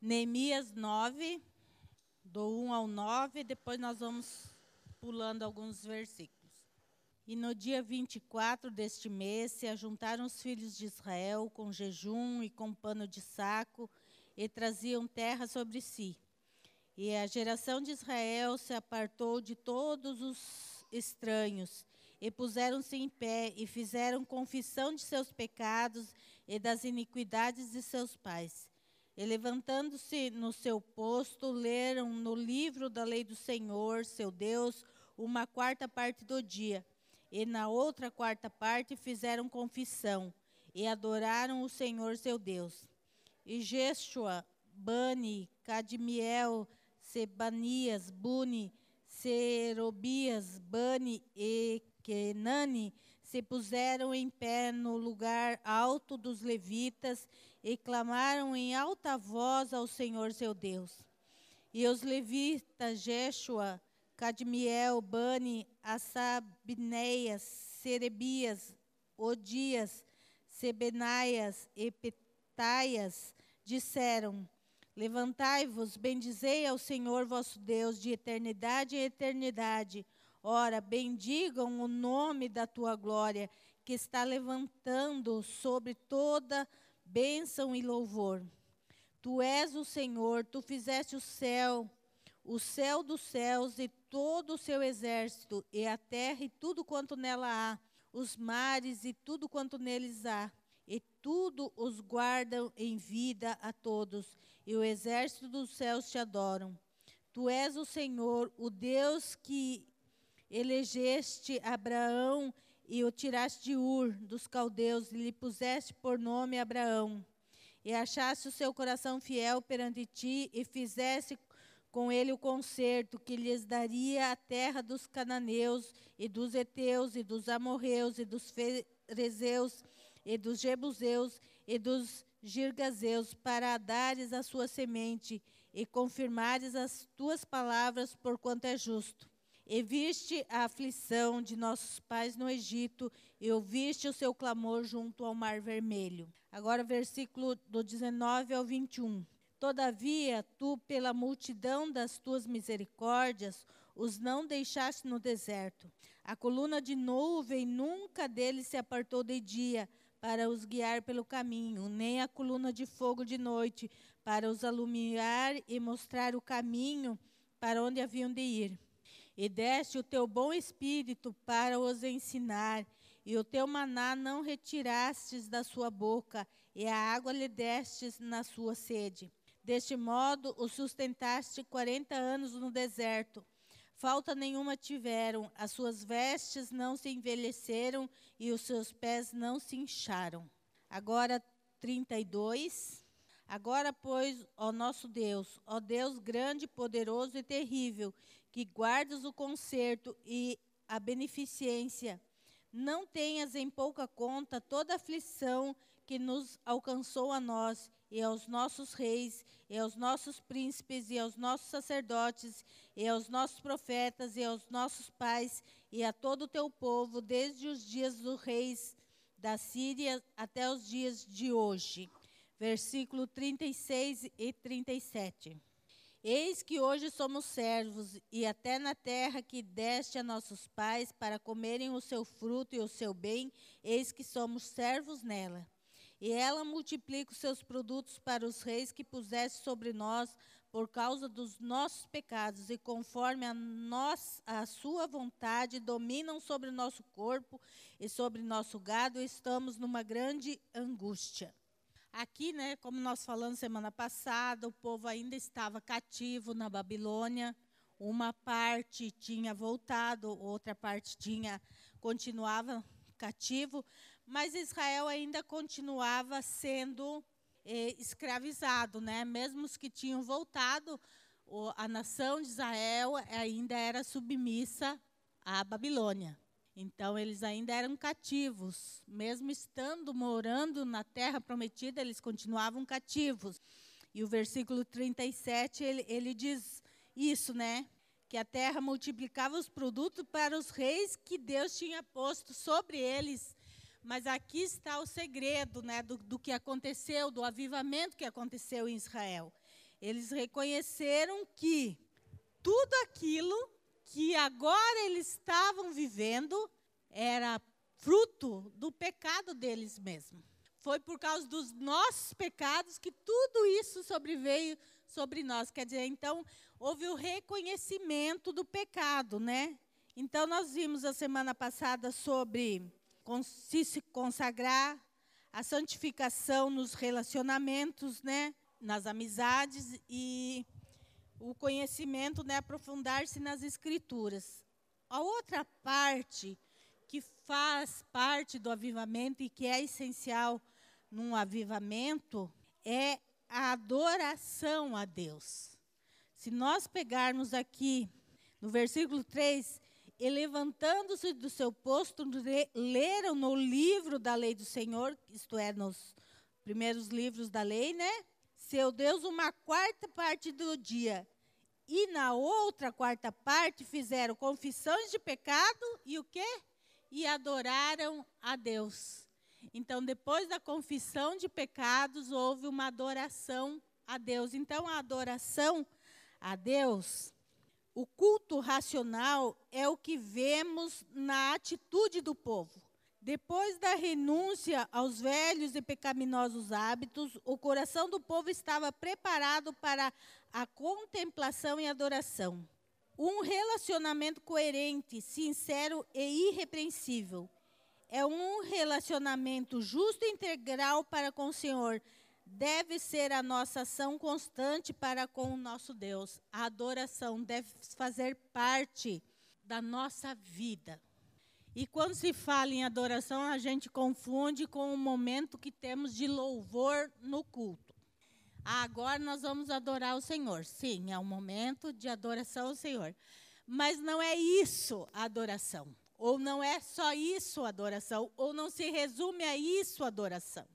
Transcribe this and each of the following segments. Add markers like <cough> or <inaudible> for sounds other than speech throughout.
Neemias 9, do 1 ao 9, depois nós vamos pulando alguns versículos. E no dia 24 deste mês se ajuntaram os filhos de Israel com jejum e com pano de saco e traziam terra sobre si. E a geração de Israel se apartou de todos os estranhos e puseram-se em pé e fizeram confissão de seus pecados e das iniquidades de seus pais. E levantando-se no seu posto, leram no livro da lei do Senhor, seu Deus, uma quarta parte do dia e na outra quarta parte fizeram confissão e adoraram o Senhor seu Deus. E Jeshua, Bani, Cadmiel, Sebanias, Buni, Serobias, Bani e Kenani se puseram em pé no lugar alto dos levitas e clamaram em alta voz ao Senhor seu Deus. E os levitas Jeshua, Cadmiel, Bani, Assabneias, Serebias, Odias, Sebenaias e Petaias disseram: Levantai-vos, bendizei ao Senhor vosso Deus de eternidade em eternidade. Ora, bendigam o nome da tua glória, que está levantando sobre toda bênção e louvor. Tu és o Senhor, tu fizeste o céu, o céu dos céus e todo o seu exército, e a terra e tudo quanto nela há, os mares e tudo quanto neles há, e tudo os guardam em vida a todos, e o exército dos céus te adoram. Tu és o Senhor, o Deus que elegeste Abraão e o tiraste de Ur dos caldeus e lhe puseste por nome Abraão. E achaste o seu coração fiel perante ti e fizeste com ele o concerto que lhes daria a terra dos cananeus e dos heteus e dos amorreus e dos ferezeus e dos jebuseus e dos girgazeus para dares a sua semente e confirmares as tuas palavras porquanto é justo. E viste a aflição de nossos pais no Egito e ouviste o seu clamor junto ao mar vermelho. Agora versículo do 19 ao 21. Todavia, tu, pela multidão das tuas misericórdias, os não deixaste no deserto. A coluna de nuvem nunca deles se apartou de dia, para os guiar pelo caminho, nem a coluna de fogo de noite, para os alumiar e mostrar o caminho para onde haviam de ir. E deste o teu bom espírito para os ensinar, e o teu maná não retirastes da sua boca, e a água lhe destes na sua sede Deste modo, o sustentaste quarenta anos no deserto. Falta nenhuma tiveram, as suas vestes não se envelheceram e os seus pés não se incharam. Agora, 32. Agora, pois, ó nosso Deus, ó Deus grande, poderoso e terrível, que guardas o conserto e a beneficência, não tenhas em pouca conta toda a aflição que nos alcançou a nós e aos nossos reis, e aos nossos príncipes, e aos nossos sacerdotes, e aos nossos profetas, e aos nossos pais, e a todo o teu povo, desde os dias dos reis da Síria até os dias de hoje. Versículo 36 e 37. Eis que hoje somos servos, e até na terra que deste a nossos pais para comerem o seu fruto e o seu bem, eis que somos servos nela. E ela multiplica os seus produtos para os reis que puseste sobre nós por causa dos nossos pecados, e conforme a, nós, a sua vontade, dominam sobre nosso corpo e sobre nosso gado, e estamos numa grande angústia. Aqui, né, como nós falamos semana passada, o povo ainda estava cativo na Babilônia. Uma parte tinha voltado, outra parte tinha continuava cativo, mas Israel ainda continuava sendo eh, escravizado, né? Mesmo os que tinham voltado, o, a nação de Israel ainda era submissa à Babilônia. Então eles ainda eram cativos, mesmo estando morando na terra prometida, eles continuavam cativos. E o versículo 37, ele, ele diz isso, né? Que a terra multiplicava os produtos para os reis que Deus tinha posto sobre eles mas aqui está o segredo né, do, do que aconteceu, do avivamento que aconteceu em Israel. Eles reconheceram que tudo aquilo que agora eles estavam vivendo era fruto do pecado deles mesmos. Foi por causa dos nossos pecados que tudo isso sobreveio sobre nós. Quer dizer, então, houve o reconhecimento do pecado, né? Então, nós vimos a semana passada sobre se consagrar, a santificação nos relacionamentos, né? Nas amizades e o conhecimento, né? Aprofundar-se nas escrituras. A outra parte que faz parte do avivamento e que é essencial num avivamento é a adoração a Deus. Se nós pegarmos aqui no versículo 3, e levantando-se do seu posto, leram no livro da lei do Senhor, isto é, nos primeiros livros da lei, né? Seu Deus, uma quarta parte do dia. E na outra quarta parte fizeram confissões de pecado e o quê? E adoraram a Deus. Então, depois da confissão de pecados, houve uma adoração a Deus. Então, a adoração a Deus, o culto racional é o que vemos na atitude do povo. Depois da renúncia aos velhos e pecaminosos hábitos, o coração do povo estava preparado para a contemplação e adoração. Um relacionamento coerente, sincero e irrepreensível é um relacionamento justo e integral para com o Senhor. Deve ser a nossa ação constante para com o nosso Deus. A adoração deve fazer parte da nossa vida. E quando se fala em adoração, a gente confunde com o momento que temos de louvor no culto. Agora nós vamos adorar o Senhor. Sim, é um momento de adoração ao Senhor. Mas não é isso a adoração. Ou não é só isso adoração, ou não se resume a isso adoração.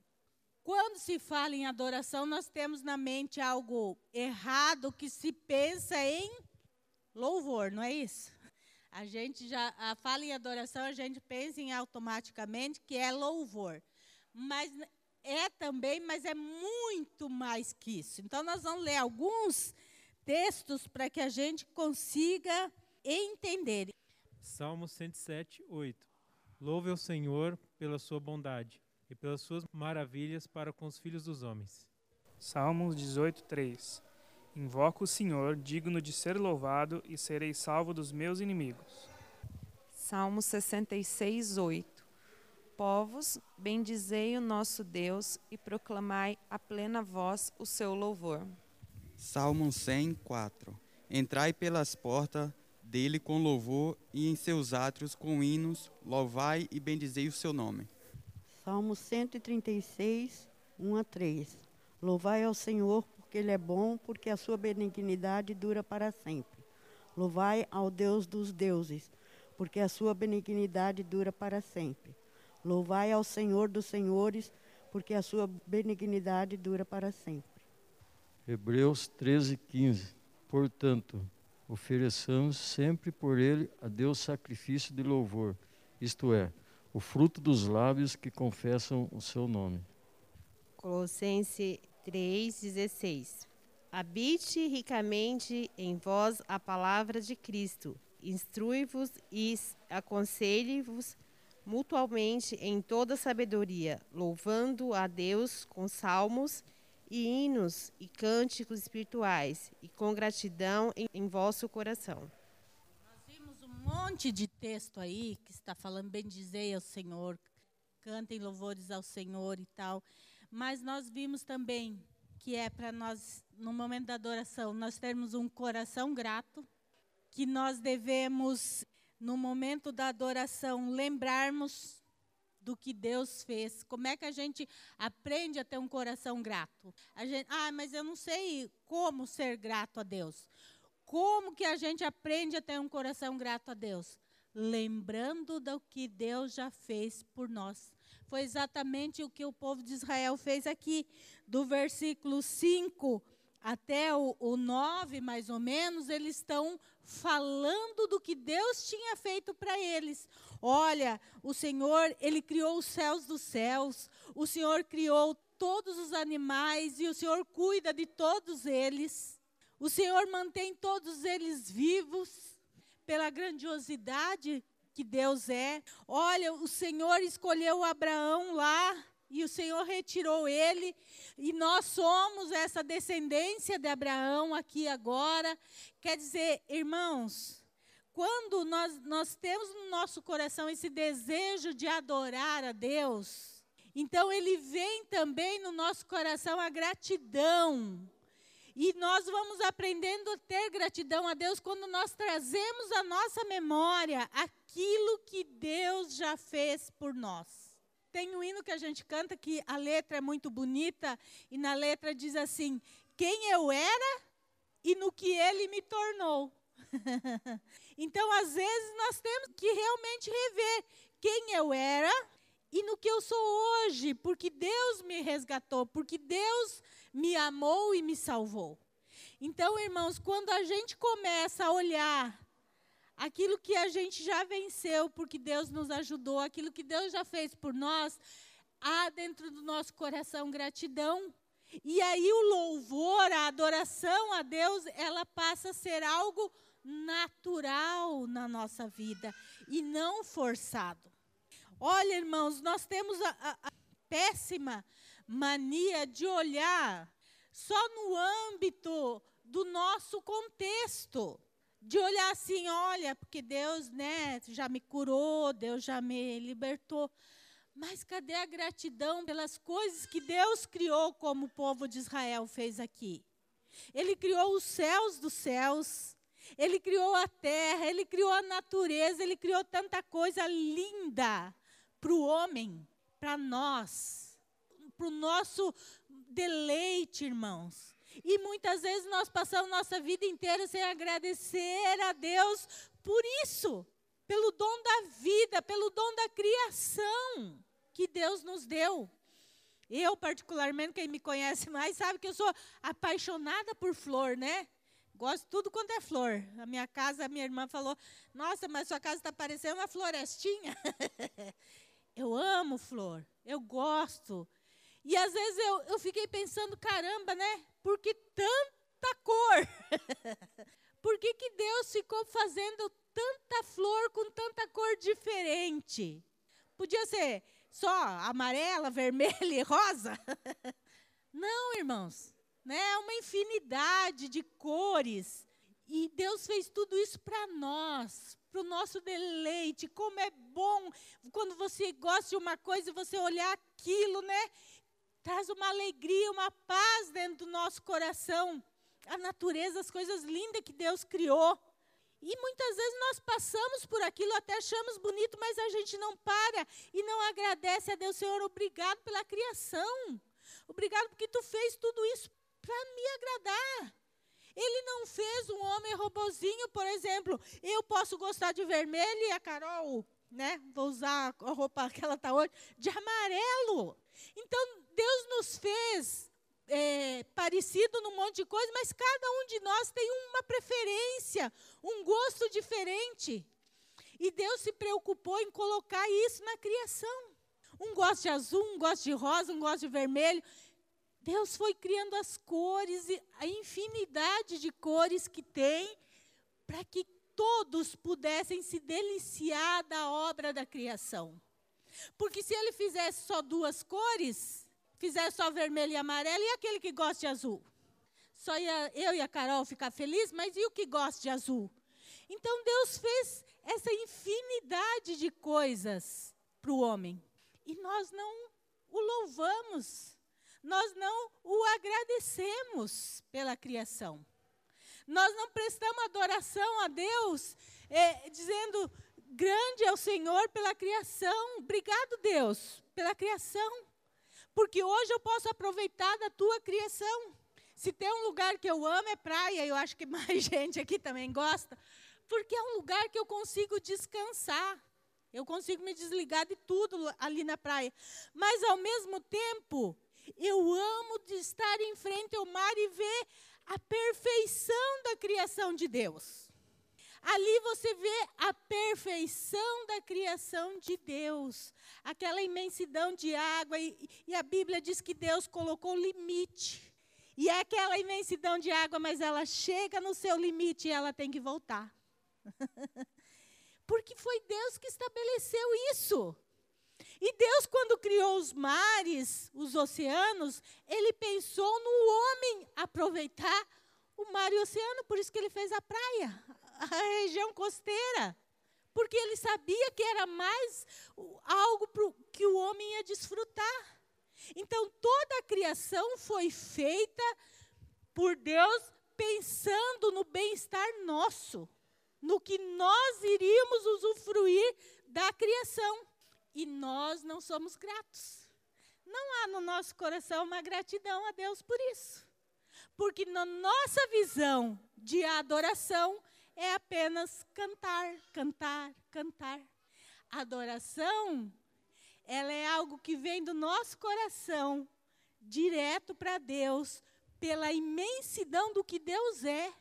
Quando se fala em adoração, nós temos na mente algo errado que se pensa em louvor, não é isso? A gente já a, fala em adoração, a gente pensa em automaticamente que é louvor. Mas é também, mas é muito mais que isso. Então nós vamos ler alguns textos para que a gente consiga entender. Salmo 107, 8. Louve ao Senhor pela sua bondade e pelas suas maravilhas para com os filhos dos homens. Salmos 18, 3. Invoco o Senhor, digno de ser louvado, e serei salvo dos meus inimigos. Salmo 66, 8. Povos, bendizei o nosso Deus e proclamai a plena voz o seu louvor. Salmo 100, 4. Entrai pelas portas dele com louvor e em seus átrios com hinos, louvai e bendizei o seu nome. Salmo 136, 1 a 3. Louvai ao Senhor, porque Ele é bom, porque a sua benignidade dura para sempre. Louvai ao Deus dos deuses, porque a sua benignidade dura para sempre. Louvai ao Senhor dos senhores, porque a sua benignidade dura para sempre. Hebreus 13, 15. Portanto, ofereçamos sempre por ele a Deus sacrifício de louvor, isto é, o fruto dos lábios que confessam o seu nome. Colossenses 3,16 Habite ricamente em vós a palavra de Cristo, instrui-vos e aconselhe-vos mutualmente em toda sabedoria, louvando a Deus com salmos e hinos e cânticos espirituais, e com gratidão em, em vosso coração. Nós vimos um monte de texto aí que está falando bendizei ao Senhor, cantem louvores ao Senhor e tal. Mas nós vimos também que é para nós, no momento da adoração, nós termos um coração grato, que nós devemos, no momento da adoração, lembrarmos do que Deus fez. Como é que a gente aprende a ter um coração grato? Gente, ah, mas eu não sei como ser grato a Deus. Como que a gente aprende a ter um coração grato a Deus? Lembrando do que Deus já fez por nós. Foi exatamente o que o povo de Israel fez aqui, do versículo 5 até o, o 9, mais ou menos, eles estão falando do que Deus tinha feito para eles. Olha, o Senhor, Ele criou os céus dos céus, o Senhor criou todos os animais e o Senhor cuida de todos eles. O Senhor mantém todos eles vivos pela grandiosidade que Deus é. Olha, o Senhor escolheu Abraão lá e o Senhor retirou ele, e nós somos essa descendência de Abraão aqui agora. Quer dizer, irmãos, quando nós, nós temos no nosso coração esse desejo de adorar a Deus, então ele vem também no nosso coração a gratidão. E nós vamos aprendendo a ter gratidão a Deus quando nós trazemos à nossa memória aquilo que Deus já fez por nós. Tem um hino que a gente canta que a letra é muito bonita e na letra diz assim: Quem eu era e no que ele me tornou. <laughs> então, às vezes, nós temos que realmente rever quem eu era e no que eu sou hoje, porque Deus me resgatou, porque Deus me amou e me salvou. Então, irmãos, quando a gente começa a olhar aquilo que a gente já venceu, porque Deus nos ajudou, aquilo que Deus já fez por nós, há dentro do nosso coração gratidão. E aí o louvor, a adoração a Deus, ela passa a ser algo natural na nossa vida e não forçado. Olha, irmãos, nós temos a, a, a péssima mania de olhar só no âmbito do nosso contexto de olhar assim, olha, porque Deus, né, já me curou, Deus já me libertou. Mas cadê a gratidão pelas coisas que Deus criou, como o povo de Israel fez aqui? Ele criou os céus dos céus, ele criou a terra, ele criou a natureza, ele criou tanta coisa linda para o homem, para nós, para o nosso deleite, irmãos. E muitas vezes nós passamos nossa vida inteira sem agradecer a Deus por isso, pelo dom da vida, pelo dom da criação que Deus nos deu. Eu, particularmente, quem me conhece mais, sabe que eu sou apaixonada por flor, né? Gosto tudo quanto é flor. A minha casa, a minha irmã falou: Nossa, mas sua casa está parecendo uma florestinha. <laughs> eu amo flor, eu gosto. E às vezes eu, eu fiquei pensando: caramba, né? Por que tanta cor? <laughs> Por que, que Deus ficou fazendo tanta flor com tanta cor diferente? Podia ser só amarela, <laughs> vermelha e rosa? <laughs> Não, irmãos. Né? É uma infinidade de cores. E Deus fez tudo isso para nós, para o nosso deleite. Como é bom quando você gosta de uma coisa e você olhar aquilo, né? Traz uma alegria, uma paz dentro do nosso coração. A natureza, as coisas lindas que Deus criou. E muitas vezes nós passamos por aquilo, até achamos bonito, mas a gente não para e não agradece a Deus, Senhor, obrigado pela criação. Obrigado porque tu fez tudo isso para me agradar. Ele não fez um homem robozinho, por exemplo. Eu posso gostar de vermelho e a Carol, né? Vou usar a roupa que ela está hoje, de amarelo. Então, Deus nos fez é, parecido num monte de coisa, mas cada um de nós tem uma preferência, um gosto diferente. E Deus se preocupou em colocar isso na criação. Um gosta de azul, um gosta de rosa, um gosta de vermelho. Deus foi criando as cores, a infinidade de cores que tem, para que todos pudessem se deliciar da obra da criação. Porque se ele fizesse só duas cores, fizesse só vermelho e amarelo, e aquele que gosta de azul? Só ia eu e a Carol ficar felizes, mas e o que gosta de azul? Então Deus fez essa infinidade de coisas para o homem. E nós não o louvamos, nós não o agradecemos pela criação. Nós não prestamos adoração a Deus, é, dizendo: Grande é o Senhor pela criação. Obrigado, Deus, pela criação. Porque hoje eu posso aproveitar da tua criação. Se tem um lugar que eu amo é praia, eu acho que <laughs> mais gente aqui também gosta, porque é um lugar que eu consigo descansar. Eu consigo me desligar de tudo ali na praia. Mas ao mesmo tempo, eu amo de estar em frente ao mar e ver a perfeição da criação de Deus. Ali você vê a perfeição da criação de Deus, aquela imensidão de água, e, e, a Bíblia diz que Deus colocou limite. E é aquela imensidão de água, mas ela chega no seu limite e ela tem que voltar. <laughs> Porque foi Deus que estabeleceu isso. E Deus, quando criou os mares, os oceanos, ele pensou no homem aproveitar o mar e o oceano, por isso que ele fez a praia, a região costeira. Porque ele sabia que era mais algo pro, que o homem ia desfrutar. Então, toda a criação foi feita por Deus pensando no bem-estar nosso, no que nós iríamos usufruir da criação. E nós não somos gratos. Não há no nosso coração uma gratidão a Deus por isso. Porque na nossa visão de adoração é apenas cantar, cantar, cantar. Adoração, ela é algo que vem do nosso coração, direto para Deus, pela imensidão do que Deus é,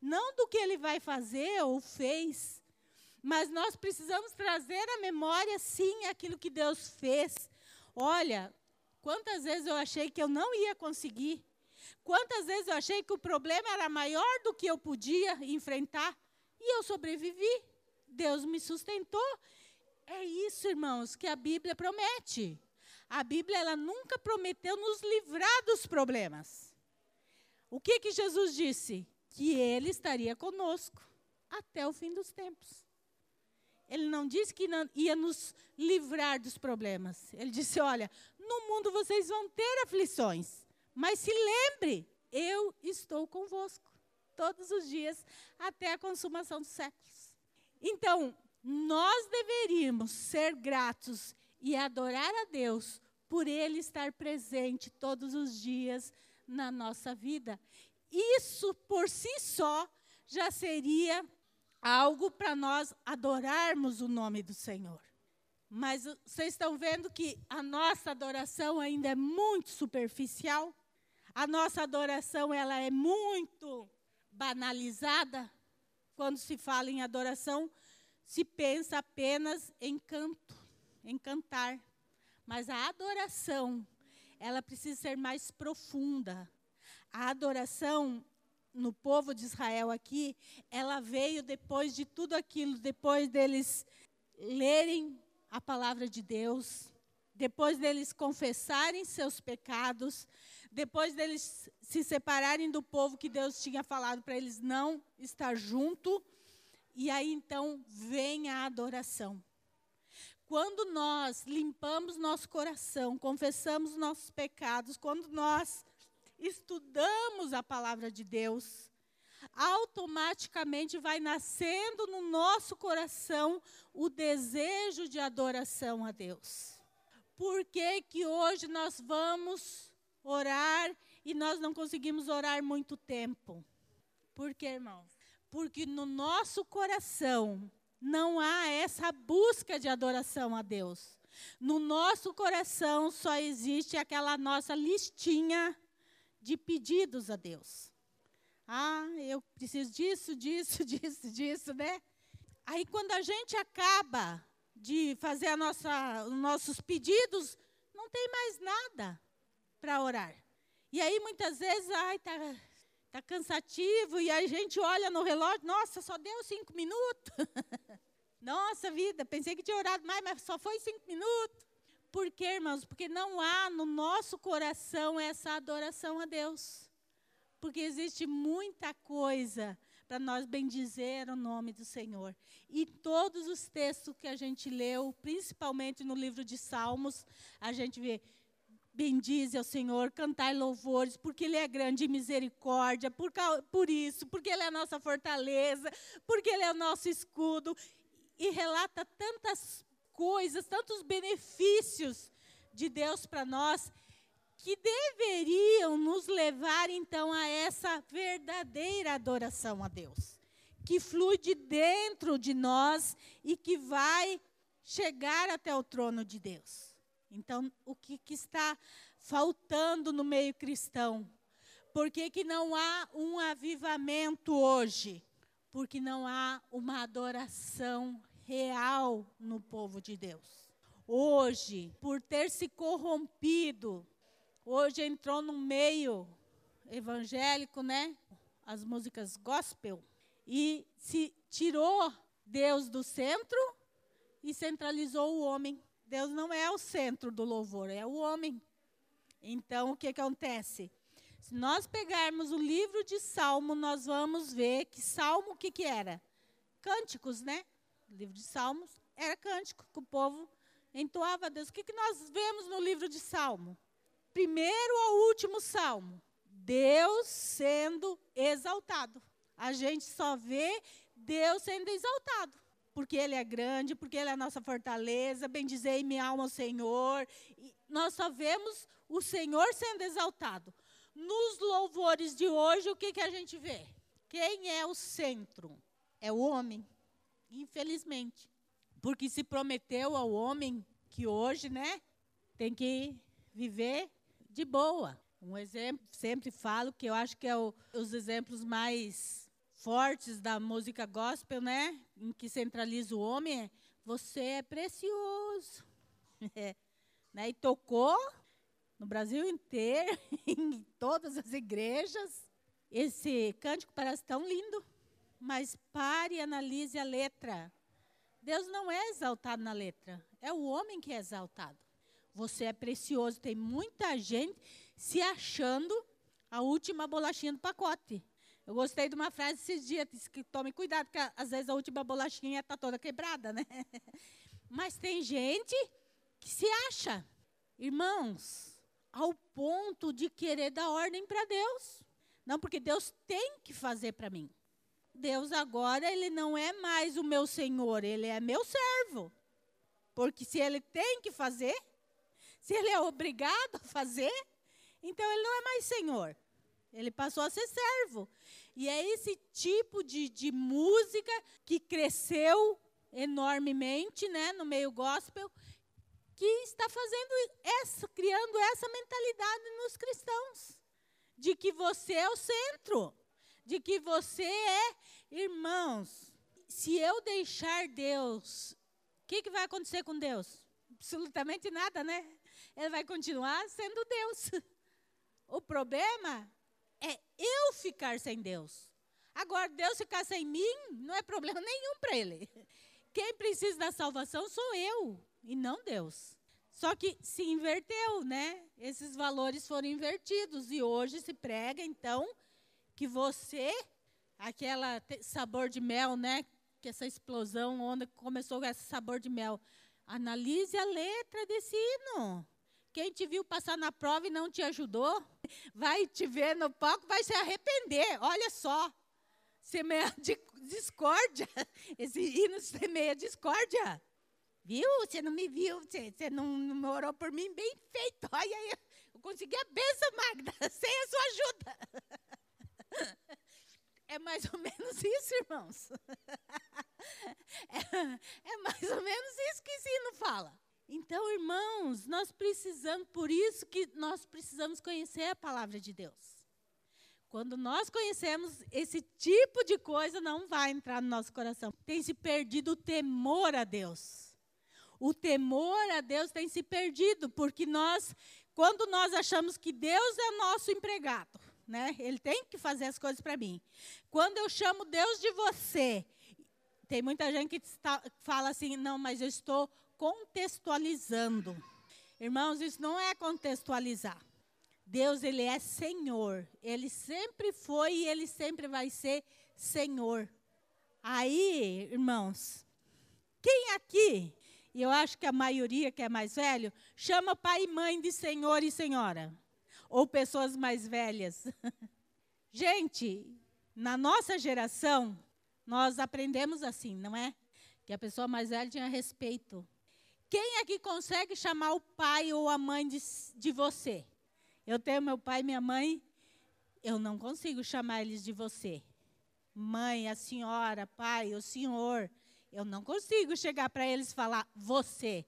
não do que Ele vai fazer ou fez, mas nós precisamos trazer à memória, sim, aquilo que Deus fez. Olha, quantas vezes eu achei que eu não ia conseguir, Quantas vezes eu achei que o problema era maior do que eu podia enfrentar e eu sobrevivi. Deus me sustentou. É isso, irmãos, que a Bíblia promete. A Bíblia ela nunca prometeu nos livrar dos problemas. O que que Jesus disse? Que ele estaria conosco até o fim dos tempos. Ele não disse que não, ia nos livrar dos problemas. Ele disse: Olha, no mundo vocês vão ter aflições. Mas se lembre, eu estou convosco todos os dias até a consumação dos séculos. Então, nós deveríamos ser gratos e adorar a Deus por Ele estar presente todos os dias na nossa vida. Isso por si só já seria algo para nós adorarmos o nome do Senhor. Mas vocês estão vendo que a nossa adoração ainda é muito superficial? A nossa adoração ela é muito banalizada. Quando se fala em adoração, se pensa apenas em canto, em cantar. Mas a adoração, ela precisa ser mais profunda. A adoração no povo de Israel aqui, ela veio depois de tudo aquilo, depois deles lerem a palavra de Deus, depois deles confessarem seus pecados, depois deles se separarem do povo que Deus tinha falado para eles não estar junto, e aí então vem a adoração. Quando nós limpamos nosso coração, confessamos nossos pecados, quando nós estudamos a palavra de Deus, automaticamente vai nascendo no nosso coração o desejo de adoração a Deus. Por que, que hoje nós vamos orar e nós não conseguimos orar muito tempo. Por quê, irmãos? Porque no nosso coração não há essa busca de adoração a Deus. No nosso coração só existe aquela nossa listinha de pedidos a Deus. Ah, eu preciso disso, disso, <laughs> disso, disso, né? Aí quando a gente acaba de fazer nossa, os nossos pedidos, não tem mais nada para orar. E aí muitas vezes, ai, tá, tá cansativo, e a gente olha no relógio, nossa, só deu cinco minutos. <laughs> nossa vida, pensei que tinha orado mais, mas só foi cinco minutos. Por quê, irmãos? Porque não há no nosso coração essa adoração a Deus. Porque existe muita coisa para nós bendizer o nome do Senhor. E todos os textos que a gente leu, principalmente no livro de Salmos, a gente vê bendize ao Senhor, cantai louvores, porque Ele é grande em misericórdia, por, por isso, porque Ele é a nossa fortaleza, porque Ele é o nosso escudo. E relata tantas coisas, tantos benefícios de Deus para nós, que deveriam nos levar então a essa verdadeira adoração a Deus, que flui de dentro de nós e que vai chegar até o trono de Deus. Então, o que, que está faltando no meio cristão? Por que, que não há um avivamento hoje? Porque não há uma adoração real no povo de Deus. Hoje, por ter se corrompido, hoje entrou no meio evangélico, né? As músicas gospel e se tirou Deus do centro e centralizou o homem. Deus não é o centro do louvor, é o homem. Então, o que acontece? Se nós pegarmos o livro de Salmo, nós vamos ver que Salmo o que, que era? Cânticos, né? O livro de Salmos era cântico que o povo entoava a Deus. O que, que nós vemos no livro de Salmo? Primeiro ao último Salmo. Deus sendo exaltado. A gente só vê Deus sendo exaltado. Porque Ele é grande, porque Ele é a nossa fortaleza. Bendizei minha alma ao Senhor. E nós só vemos o Senhor sendo exaltado. Nos louvores de hoje, o que, que a gente vê? Quem é o centro? É o homem, infelizmente. Porque se prometeu ao homem que hoje, né, tem que viver de boa. Um exemplo, sempre falo que eu acho que é o, os exemplos mais fortes da música gospel, né, em que centraliza o homem, você é precioso. <laughs> É, né, e tocou no Brasil inteiro, <laughs> em todas as igrejas. Esse cântico parece tão lindo, mas pare e analise a letra. Deus não é exaltado na letra, é o homem que é exaltado. Você é precioso. Tem muita gente se achando a última bolachinha do pacote. Eu gostei de uma frase esses dias, disse que tome cuidado, porque às vezes a última bolachinha está toda quebrada, né? <laughs> Mas tem gente que se acha. Irmãos, ao ponto de querer dar ordem para Deus. Não, porque Deus tem que fazer para mim. Deus agora, ele não é mais o meu senhor, ele é meu servo. Porque se ele tem que fazer, se ele é obrigado a fazer, então ele não é mais senhor. Ele passou a ser servo. E é esse tipo de, de música que cresceu enormemente né, no meio gospel que está fazendo essa, criando essa mentalidade nos cristãos, de que você é o centro, de que você é irmãos. Se eu deixar Deus, o que, que vai acontecer com Deus? Absolutamente nada, né? Ele vai continuar sendo Deus. <laughs> O problema é eu ficar sem Deus. Agora, Deus ficar sem mim não é problema <laughs> nenhum para ele. Quem precisa da salvação sou eu e não Deus. Só que se inverteu, né? Esses valores foram invertidos e hoje se prega então que você aquela sabor de mel, né? Que essa explosão, onde começou com esse sabor de mel. Analise a letra desse hino. Quem te viu passar na prova e não te ajudou, vai te ver no palco, vai se arrepender. Olha só. Semeia discórdia. Esse hino semeia discórdia. Viu? Você não me viu, você, você não, não orou por mim bem feito. Olha aí, eu consegui a benção, Magda, <laughs> sem a sua ajuda. <laughs> É mais ou menos isso, irmãos. <laughs> É, é mais ou menos isso que esse hino fala. Então, irmãos, nós precisamos, por isso que nós precisamos conhecer a palavra de Deus. Quando nós conhecemos esse tipo de coisa, não vai entrar no nosso coração. Tem se perdido o temor a Deus o temor a Deus tem se perdido, porque nós, quando nós achamos que Deus é nosso empregado, né? Ele tem que fazer as coisas para mim. Quando eu chamo Deus de você, tem muita gente que está, fala assim, não, mas eu estou contextualizando. Irmãos, isso não é contextualizar. Deus, ele é Senhor. Ele sempre foi e ele sempre vai ser Senhor. Aí, irmãos, quem aqui e eu acho que a maioria que é mais velho, chama pai e mãe de senhor e senhora. Ou pessoas mais velhas. <laughs> Gente, na nossa geração, nós aprendemos assim, não é? Que a pessoa mais velha tinha respeito. Quem aqui consegue chamar o pai ou a mãe de, de você? Eu tenho meu pai e minha mãe, eu não consigo chamar eles de você. Mãe, a senhora, pai, o senhor. Eu não consigo chegar para eles e falar você.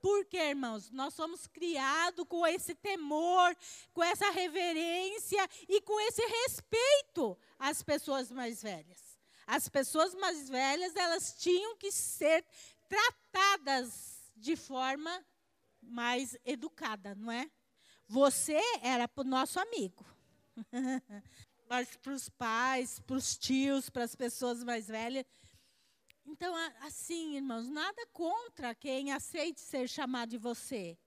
Porque, irmãos, nós somos criados com esse temor, com essa reverência e com esse respeito às pessoas mais velhas. As pessoas mais velhas, elas tinham que ser tratadas de forma mais educada, não é? Você era para o nosso amigo. <laughs> Mas para os pais, para os tios, para as pessoas mais velhas. Então, assim, irmãos, nada contra quem aceite ser chamado de você.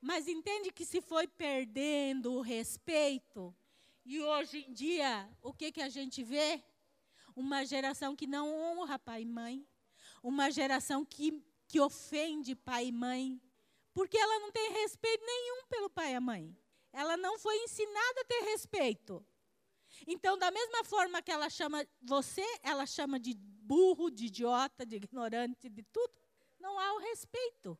Mas entende que se foi perdendo o respeito, e hoje em dia, o que, que a gente vê? Uma geração que não honra pai e mãe, uma geração que, que ofende pai e mãe, porque ela não tem respeito nenhum pelo pai e a mãe. Ela não foi ensinada a ter respeito. Então, da mesma forma que ela chama você, ela chama de burro, de idiota, de ignorante, de tudo. Não há o respeito.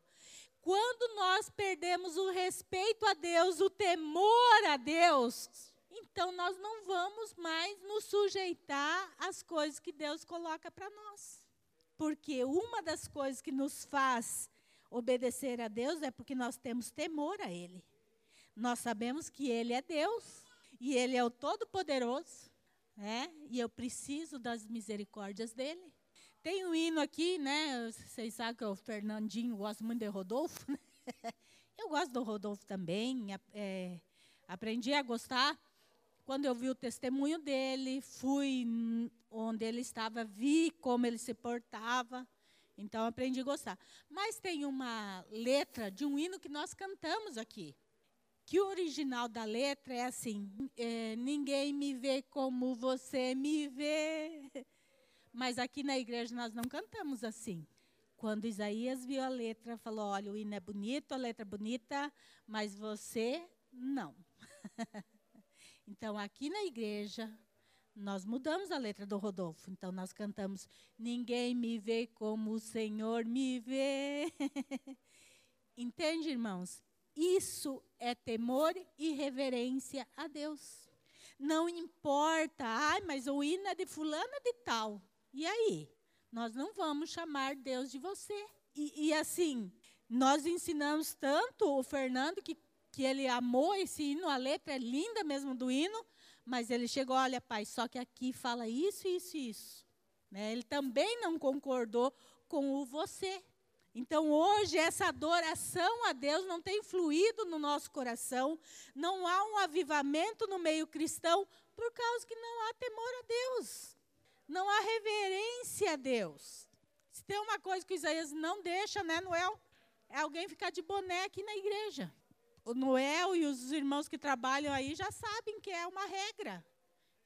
Quando nós perdemos o respeito a Deus, o temor a Deus, então nós não vamos mais nos sujeitar às coisas que Deus coloca para nós. Porque uma das coisas que nos faz obedecer a Deus é porque nós temos temor a Ele. Nós sabemos que Ele é Deus e Ele é o Todo-Poderoso, né? E eu preciso das misericórdias dele. Tem um hino aqui, né? Vocês sabem que o Fernandinho gosta muito de Rodolfo, né? <laughs> Eu gosto do Rodolfo também. É, aprendi a gostar quando eu vi o testemunho dele, fui onde ele estava, vi como ele se portava, então aprendi a gostar. Mas tem uma letra de um hino que nós cantamos aqui, que o original da letra é assim: é, ninguém me vê como você me vê. Mas aqui na igreja nós não cantamos assim. Quando Isaías viu a letra, falou: olha, o hino é bonito, a letra é bonita, mas você não. <laughs> Então, aqui na igreja, nós mudamos a letra do Rodolfo. Então, nós cantamos: Ninguém me vê como o Senhor me vê. <laughs> Entende, irmãos? Isso é temor e reverência a Deus. Não importa, ai, mas o hino é de fulana de tal. E aí? Nós não vamos chamar Deus de você. E, e assim, nós ensinamos tanto o Fernando que que ele amou esse hino, a letra é linda mesmo do hino, mas ele chegou, olha, pai, só que aqui fala isso, isso e isso. Né? Ele também não concordou com o você. Então, hoje, essa adoração a Deus não tem fluído no nosso coração, não há um avivamento no meio cristão, por causa que não há temor a Deus, não há reverência a Deus. Se tem uma coisa que Isaías não deixa, né, Noel? É alguém ficar de boné aqui na igreja o Noel e os irmãos que trabalham aí já sabem que é uma regra.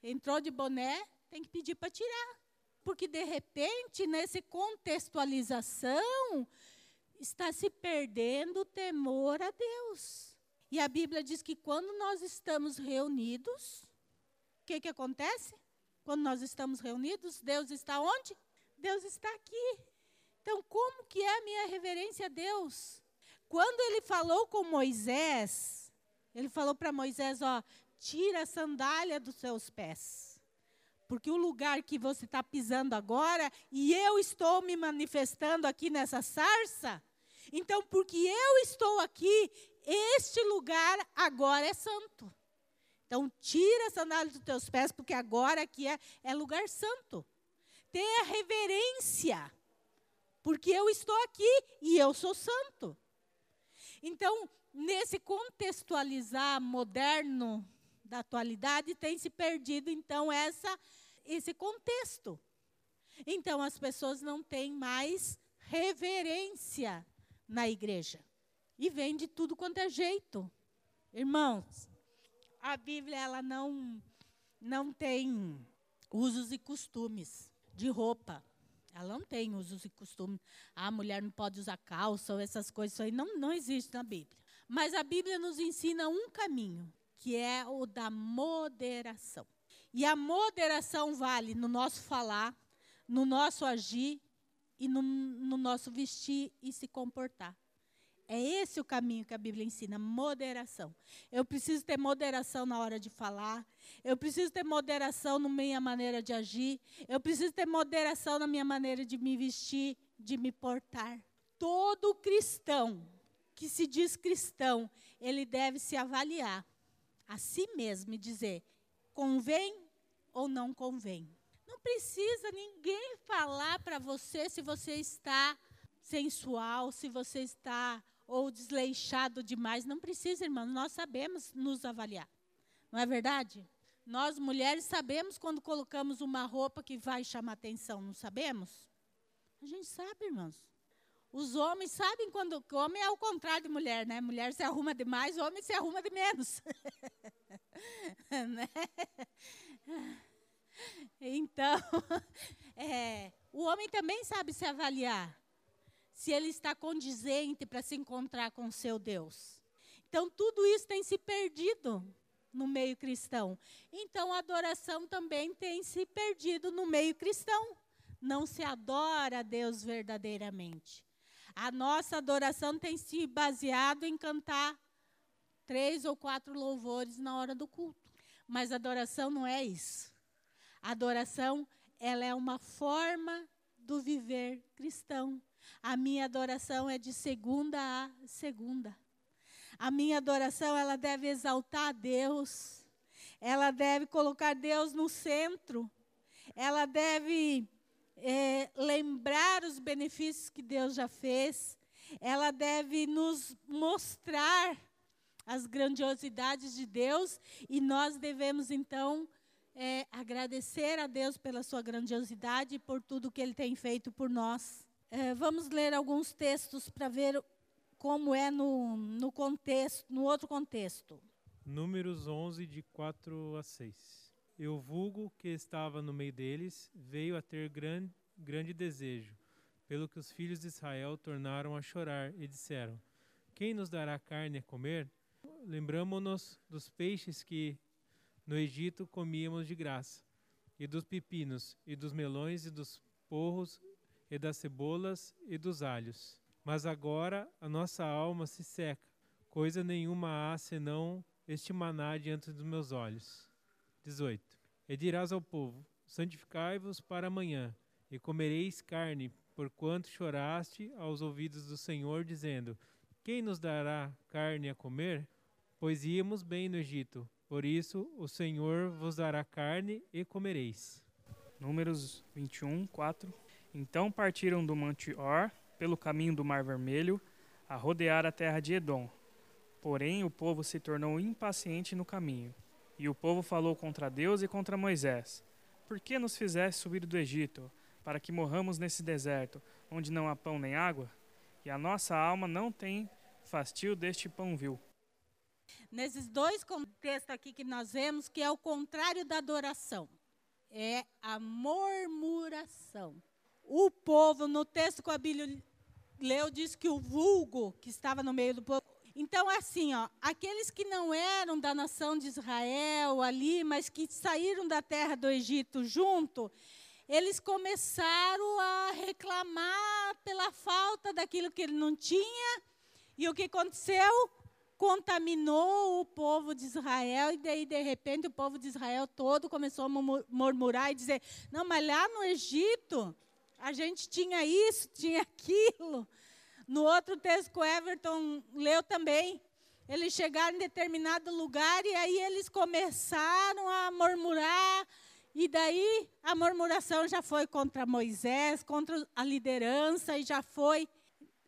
Entrou de boné, tem que pedir para tirar. Porque, de repente, nessa contextualização, está se perdendo o temor a Deus. E a Bíblia diz que quando nós estamos reunidos, o que, que acontece? Quando nós estamos reunidos, Deus está onde? Deus está aqui. Então, como que é a minha reverência a Deus? Quando ele falou com Moisés, ele falou para Moisés: ó, tira a sandália dos seus pés. Porque o lugar que você está pisando agora, e eu estou me manifestando aqui nessa sarça, então, porque eu estou aqui, este lugar agora é santo. Então, tira a sandália dos teus pés, porque agora aqui é, é lugar santo. Tenha reverência, porque eu estou aqui e eu sou santo. Então, nesse contextualizar moderno da atualidade, tem se perdido então essa esse contexto. Então as pessoas não têm mais reverência na igreja. E vem de tudo quanto é jeito. Irmãos, a Bíblia ela não não tem usos e costumes de roupa. Ela não tem usos e costumes. A mulher não pode usar calça ou essas coisas. Isso aí não, não existe na Bíblia. Mas a Bíblia nos ensina um caminho, que é o da moderação. E a moderação vale no nosso falar, no nosso agir e no, no nosso vestir e se comportar. É esse o caminho que a Bíblia ensina, moderação. Eu preciso ter moderação na hora de falar, eu preciso ter moderação na minha maneira de agir, eu preciso ter moderação na minha maneira de me vestir, de me portar. Todo cristão que se diz cristão, ele deve se avaliar a si mesmo e dizer: convém ou não convém. Não precisa ninguém falar para você se você está sensual, se você está ou desleixado demais. Não precisa, irmão. Nós sabemos nos avaliar. Não é verdade? Nós mulheres sabemos quando colocamos uma roupa que vai chamar atenção, não sabemos? A gente sabe, irmãos. Os homens sabem quando. Homem é o contrário de mulher, né? Mulher se arruma demais, homem se arruma de menos. <laughs> né? Então, <laughs> é, o homem também sabe se avaliar. Se ele está condizente para se encontrar com o seu Deus. Então, tudo isso tem se perdido no meio cristão. Então, a adoração também tem se perdido no meio cristão. Não se adora a Deus verdadeiramente. A nossa adoração tem se baseado em cantar três ou quatro louvores na hora do culto. Mas adoração não é isso. A adoração, ela é uma forma do viver cristão. A minha adoração é de segunda a segunda. A minha adoração, ela deve exaltar a Deus. Ela deve colocar Deus no centro. Ela deve é, lembrar os benefícios que Deus já fez. Ela deve nos mostrar as grandiosidades de Deus e nós devemos então é, agradecer a Deus pela sua grandiosidade e por tudo que Ele tem feito por nós. É, vamos ler alguns textos para ver como é no, no contexto, no outro contexto. Números 11, de 4 a 6. E o vulgo que estava no meio deles veio a ter grande, grande desejo, pelo que os filhos de Israel tornaram a chorar e disseram: Quem nos dará carne a comer? Lembramo-nos dos peixes que no Egito comíamos de graça, e dos pepinos, e dos melões, e dos porros, e das cebolas, e dos alhos. Mas agora a nossa alma se seca, coisa nenhuma há senão este maná diante dos meus olhos. 18. E dirás ao povo: Santificai-vos para amanhã, e comereis carne, porquanto choraste aos ouvidos do Senhor, dizendo: Quem nos dará carne a comer? Pois íamos bem no Egito. Por isso o Senhor vos dará carne e comereis. Números 21, 4. Então partiram do Monte Or pelo caminho do Mar Vermelho, a rodear a terra de Edom. Porém, o povo se tornou impaciente no caminho. E o povo falou contra Deus e contra Moisés: Por que nos fizeste subir do Egito, para que morramos nesse deserto, onde não há pão nem água? E a nossa alma não tem fastio deste pão vil. Nesses dois contextos aqui que nós vemos, que é o contrário da adoração, é a murmuração. O povo, no texto que a Bíblia leu, diz que o vulgo que estava no meio do povo. Então, assim, ó, aqueles que não eram da nação de Israel ali, mas que saíram da terra do Egito junto, eles começaram a reclamar pela falta daquilo que ele não tinha. E o que aconteceu? Contaminou o povo de Israel, e daí, de repente, o povo de Israel todo começou a murmurar e dizer: Não, mas lá no Egito, a gente tinha isso, tinha aquilo. No outro texto que o Everton leu também, eles chegaram em determinado lugar e aí eles começaram a murmurar. E daí a murmuração já foi contra Moisés, contra a liderança e já foi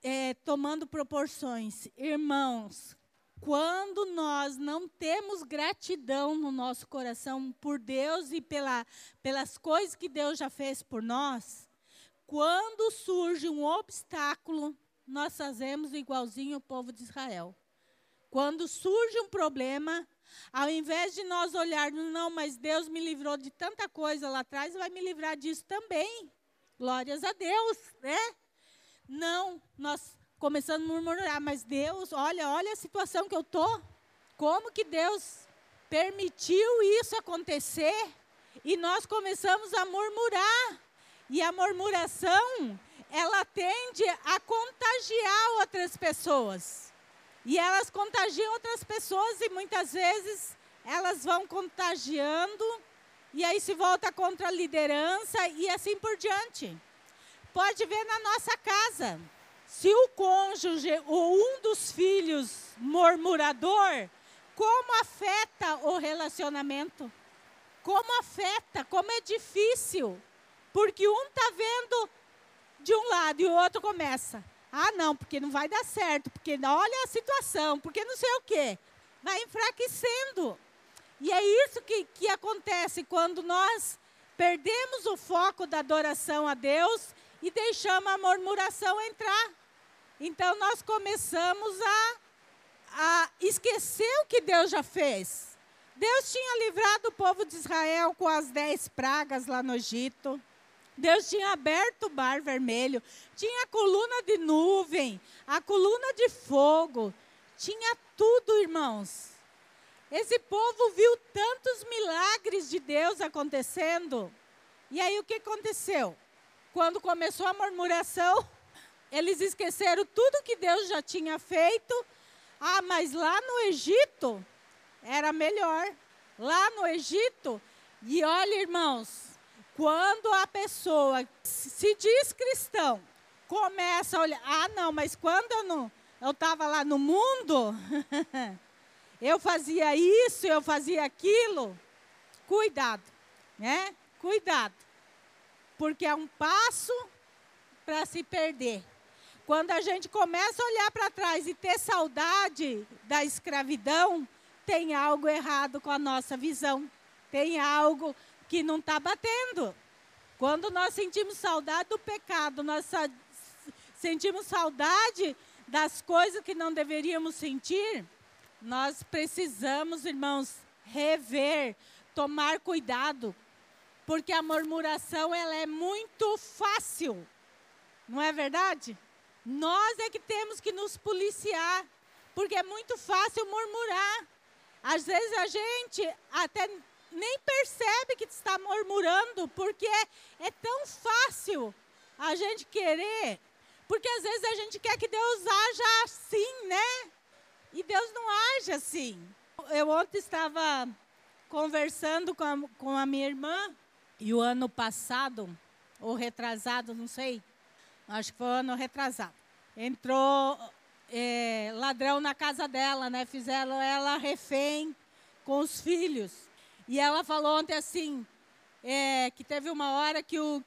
é, tomando proporções. Irmãos, quando nós não temos gratidão no nosso coração por Deus e pela, pelas coisas que Deus já fez por nós, quando surge um obstáculo, nós fazemos igualzinho o povo de Israel. Quando surge um problema, ao invés de nós olharmos, não, mas Deus me livrou de tanta coisa lá atrás, vai me livrar disso também. Glórias a Deus, né? Não, nós começamos a murmurar, mas Deus, olha, olha a situação que eu tô. Como que Deus permitiu isso acontecer? E nós começamos a murmurar. E a murmuração, ela tende a contagiar outras pessoas. E elas contagiam outras pessoas e muitas vezes elas vão contagiando e aí se volta contra a liderança e assim por diante. Pode ver na nossa casa. Se o cônjuge ou um dos filhos murmurador, como afeta o relacionamento? Como afeta? Como é difícil Porque um está vendo de um lado e o outro começa. Ah, não, porque não vai dar certo, porque olha a situação, porque não sei o quê. Vai enfraquecendo. E é isso que, que acontece quando nós perdemos o foco da adoração a Deus e deixamos a murmuração entrar. Então nós começamos a, a esquecer o que Deus já fez. Deus tinha livrado o povo de Israel com as dez pragas lá no Egito. Deus tinha aberto o mar vermelho, tinha a coluna de nuvem, a coluna de fogo, tinha tudo, irmãos. Esse povo viu tantos milagres de Deus acontecendo. E aí o que aconteceu? Quando começou a murmuração, <laughs> eles esqueceram tudo que Deus já tinha feito. Ah, mas lá no Egito era melhor. Lá no Egito, e olha, irmãos, quando a pessoa se diz cristão, começa a olhar, ah, não, mas quando eu não, eu estava lá no mundo, <laughs> eu fazia isso, eu fazia aquilo. Cuidado, né? Cuidado. Porque é um passo para se perder. Quando a gente começa a olhar para trás e ter saudade da escravidão, tem algo errado com a nossa visão. Tem algo que não está batendo. Quando nós sentimos saudade do pecado, nós sentimos saudade das coisas que não deveríamos sentir, nós precisamos, irmãos, rever, tomar cuidado, porque a murmuração ela é muito fácil. Não é verdade? Nós é que temos que nos policiar, porque é muito fácil murmurar. Às vezes a gente até nem percebe que está murmurando, porque é, é tão fácil a gente querer, porque às vezes a gente quer que Deus haja assim, né? E Deus não age assim. Eu ontem estava conversando com a, com a minha irmã, e o ano passado, ou retrasado, não sei, acho que foi o ano retrasado, entrou é, ladrão na casa dela, né? Fizeram ela refém com os filhos. E ela falou ontem assim, é, que teve uma hora que o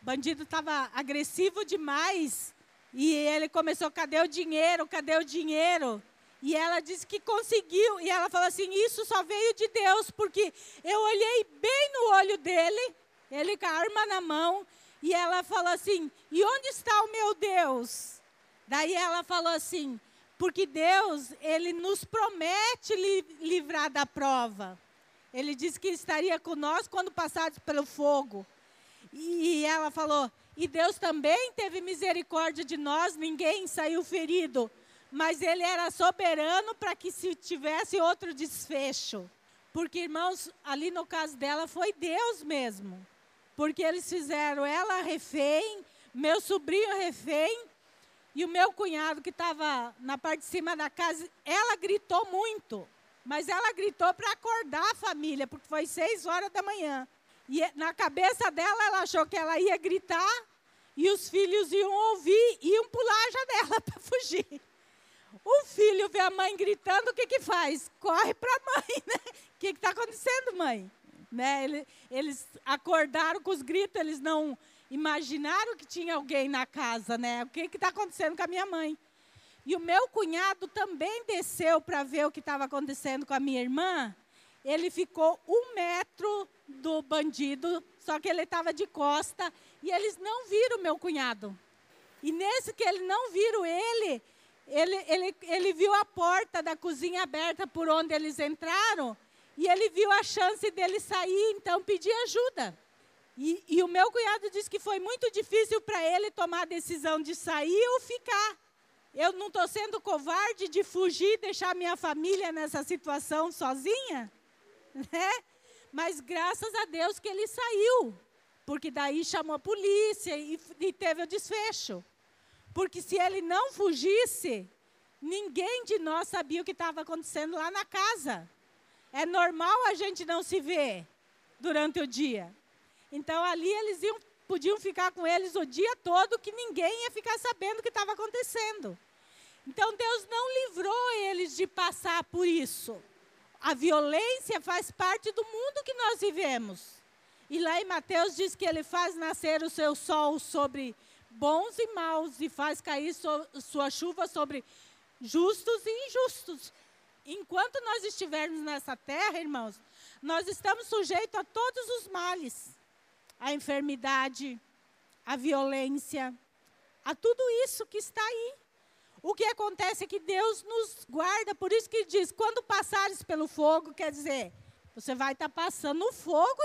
bandido estava agressivo demais e ele começou, cadê o dinheiro, cadê o dinheiro? E ela disse que conseguiu, e ela falou assim: Isso só veio de Deus, porque eu olhei bem no olho dele, ele com a arma na mão, e ela falou assim: E onde está o meu Deus? Daí ela falou assim: Porque Deus, ele nos promete li livrar da prova. Ele disse que estaria conosco quando passados pelo fogo. E ela falou: E Deus também teve misericórdia de nós, ninguém saiu ferido mas ele era soberano para que se tivesse outro desfecho. Porque, irmãos, ali no caso dela foi Deus mesmo. Porque eles fizeram ela refém, meu sobrinho refém, e o meu cunhado que estava na parte de cima da casa, ela gritou muito. Mas ela gritou para acordar a família, porque foi seis horas da manhã. E na cabeça dela, ela achou que ela ia gritar e os filhos iam ouvir, iam pular a janela <laughs> para fugir. O filho vê a mãe gritando, o que que faz? Corre para a mãe, né? O que está acontecendo, mãe? Né? Eles acordaram com os gritos, eles não imaginaram que tinha alguém na casa, né? O que está acontecendo com a minha mãe? E o meu cunhado também desceu para ver o que estava acontecendo com a minha irmã. Ele ficou um metro do bandido, só que ele estava de costa e eles não viram meu cunhado. E nesse que eles não viram ele, ele, ele, ele viu a porta da cozinha aberta por onde eles entraram e ele viu a chance dele sair, então pedir ajuda. E, e o meu cunhado disse que foi muito difícil para ele tomar a decisão de sair ou ficar. Eu não estou sendo covarde de fugir deixar minha família nessa situação sozinha, né? Mas graças a Deus que ele saiu, porque daí chamou a polícia e, e teve o desfecho. Porque se ele não fugisse, ninguém de nós sabia o que estava acontecendo lá na casa. É normal a gente não se ver durante o dia. Então ali eles iam, podiam ficar com eles o dia todo que ninguém ia ficar sabendo o que estava acontecendo. Então Deus não livrou eles de passar por isso. A violência faz parte do mundo que nós vivemos. E lá em Mateus diz que ele faz nascer o seu sol sobre bons e maus e faz cair so, sua chuva sobre justos e injustos. Enquanto nós estivermos nessa terra, irmãos, nós estamos sujeitos a todos os males, a enfermidade, a violência, a tudo isso que está aí. O que acontece é que Deus nos guarda, por isso que diz: quando passares pelo fogo, quer dizer, você vai estar passando o fogo,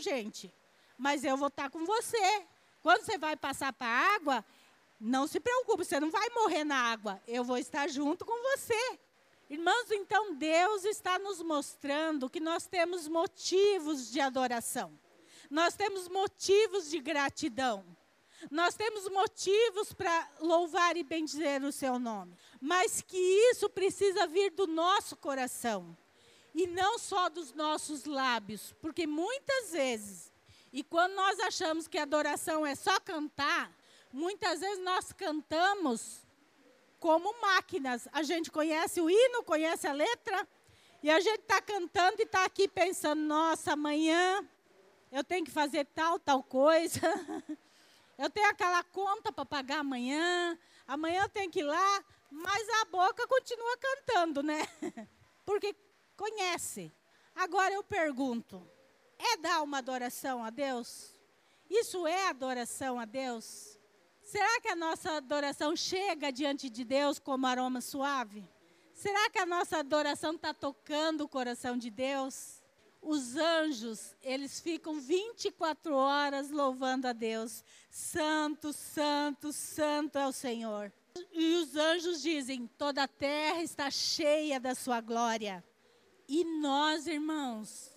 gente, mas eu vou estar com você. Quando você vai passar para a água, não se preocupe, você não vai morrer na água, eu vou estar junto com você. Irmãos, então Deus está nos mostrando que nós temos motivos de adoração, nós temos motivos de gratidão, nós temos motivos para louvar e bendizer o seu nome, mas que isso precisa vir do nosso coração. E não só dos nossos lábios, porque muitas vezes, e quando nós achamos que adoração é só cantar, muitas vezes nós cantamos como máquinas. A gente conhece o hino, conhece a letra, e a gente está cantando e está aqui pensando: nossa, amanhã eu tenho que fazer tal, tal coisa. <laughs> eu tenho aquela conta para pagar amanhã. Amanhã eu tenho que ir lá. Mas a boca continua cantando, né? <laughs> Porque conhece. Agora eu pergunto: é dar uma adoração a Deus? Isso é adoração a Deus? Será que a nossa adoração chega diante de Deus como aroma suave? Será que a nossa adoração está tocando o coração de Deus? Os anjos, eles ficam 24 horas louvando a Deus. Santo, santo, santo é o Senhor. E os anjos dizem: toda a terra está cheia da sua glória. E nós, irmãos,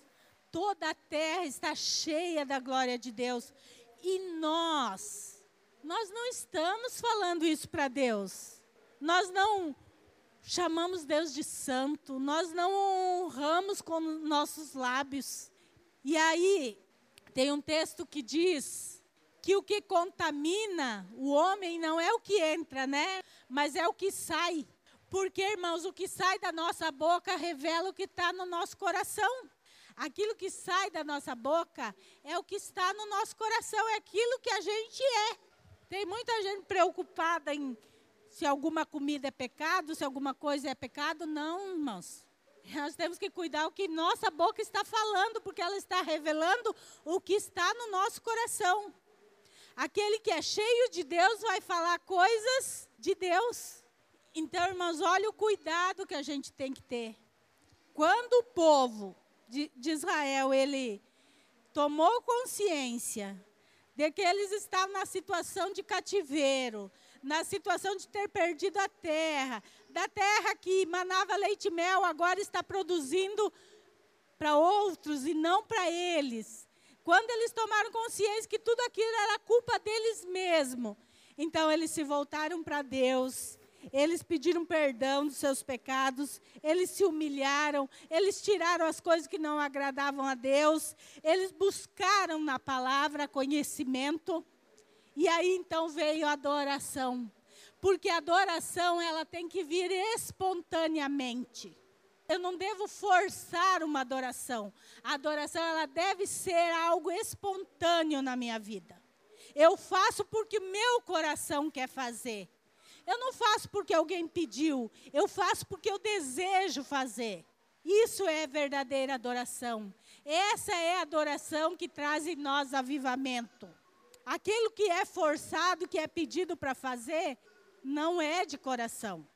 toda a terra está cheia da glória de Deus. E nós, nós não estamos falando isso para Deus. Nós não chamamos Deus de santo, nós não honramos com nossos lábios. E aí, tem um texto que diz que o que contamina o homem não é o que entra, né? Mas é o que sai. Porque, irmãos, o que sai da nossa boca revela o que está no nosso coração. Aquilo que sai da nossa boca é o que está no nosso coração, é aquilo que a gente é. Tem muita gente preocupada em se alguma comida é pecado, se alguma coisa é pecado. Não, irmãos. Nós temos que cuidar o que nossa boca está falando, porque ela está revelando o que está no nosso coração. Aquele que é cheio de Deus vai falar coisas de Deus. Então, irmãos, olha o cuidado que a gente tem que ter. Quando o povo de, de Israel ele tomou consciência de que eles estavam na situação de cativeiro, na situação de ter perdido a terra, da terra que manava leite e mel, agora está produzindo para outros e não para eles. Quando eles tomaram consciência que tudo aquilo era culpa deles mesmos, então eles se voltaram para Deus eles pediram perdão dos seus pecados, eles se humilharam, eles tiraram as coisas que não agradavam a Deus, eles buscaram na palavra conhecimento. E aí então veio a adoração. Porque a adoração ela tem que vir espontaneamente. Eu não devo forçar uma adoração. A adoração ela deve ser algo espontâneo na minha vida. Eu faço porque meu coração quer fazer. Eu não faço porque alguém pediu, eu faço porque eu desejo fazer. Isso é verdadeira adoração. Essa é a adoração que traz em nós avivamento. Aquilo que é forçado, que é pedido para fazer, não é de coração.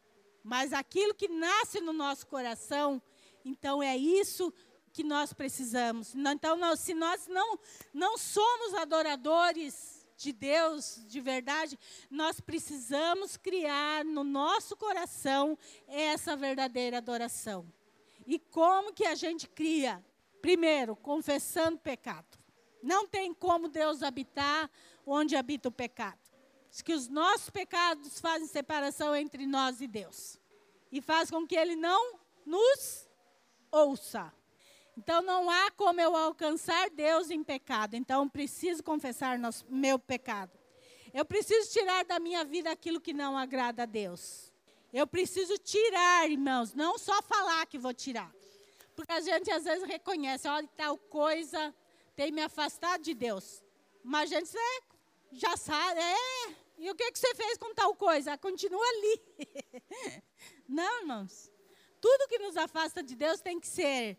Mas aquilo que nasce no nosso coração, então é isso que nós precisamos. Então, nós, se nós não, não somos adoradores de Deus de verdade, nós precisamos criar no nosso coração essa verdadeira adoração. E como que a gente cria? Primeiro, confessando pecado. Não tem como Deus habitar onde habita o pecado. Diz que os nossos pecados fazem separação entre nós e Deus. E faz com que Ele não nos ouça. Então não há como eu alcançar Deus em pecado. Então preciso confessar nosso, meu pecado. Eu preciso tirar da minha vida aquilo que não agrada a Deus. Eu preciso tirar, irmãos, não só falar que vou tirar. Porque a gente às vezes reconhece, olha, tal coisa tem me afastado de Deus. Mas a gente é, já sabe, é. E o que, que você fez com tal coisa? Continua ali. <laughs> Não, irmãos. Tudo que nos afasta de Deus tem que ser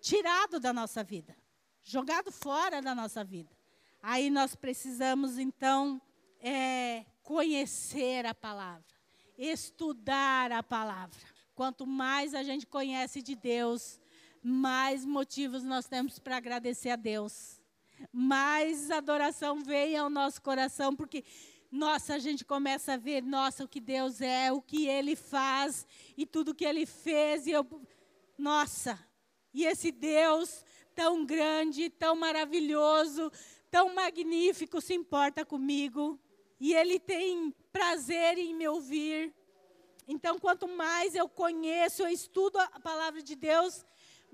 tirado da nossa vida, jogado fora da nossa vida. Aí nós precisamos, então, é, conhecer a palavra, estudar a palavra. Quanto mais a gente conhece de Deus, mais motivos nós temos para agradecer a Deus. Mais adoração vem ao nosso coração, porque, nossa, a gente começa a ver, nossa, o que Deus é, o que Ele faz e tudo que Ele fez. E eu, nossa, e esse Deus tão grande, tão maravilhoso, tão magnífico se importa comigo. E Ele tem prazer em me ouvir. Então, quanto mais eu conheço, eu estudo a palavra de Deus,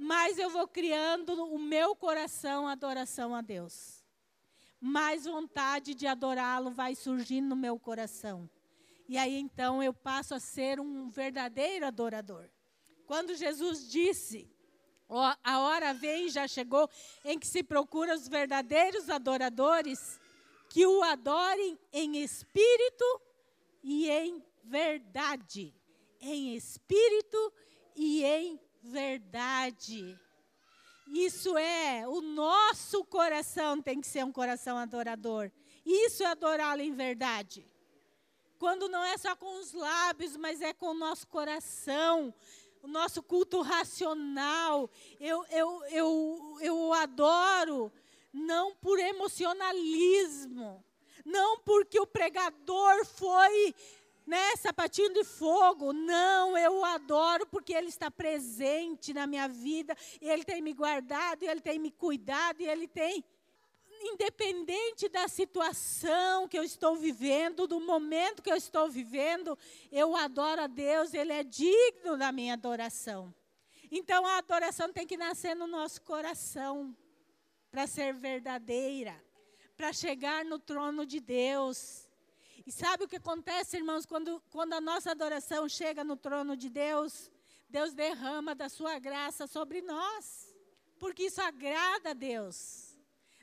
mais eu vou criando o meu coração adoração a Deus. Mais vontade de adorá-lo vai surgindo no meu coração. E aí então eu passo a ser um verdadeiro adorador. Quando Jesus disse: a hora vem, já chegou, em que se procura os verdadeiros adoradores, que o adorem em espírito e em verdade. Em espírito e em verdade. Isso é, o nosso coração tem que ser um coração adorador. Isso é adorá-lo em verdade. Quando não é só com os lábios, mas é com o nosso coração, o nosso culto racional. Eu, eu, eu, eu adoro, não por emocionalismo, não porque o pregador foi né, sapatinho de fogo. Não, eu o adoro porque ele está presente na minha vida, e ele tem me guardado, e ele tem me cuidado, e ele tem independente da situação que eu estou vivendo, do momento que eu estou vivendo, eu adoro a Deus, Ele é digno da minha adoração. Então a adoração tem que nascer no nosso coração, para ser verdadeira, para chegar no trono de Deus. E sabe o que acontece, irmãos, quando, quando a nossa adoração chega no trono de Deus? Deus derrama da sua graça sobre nós, porque isso agrada a Deus.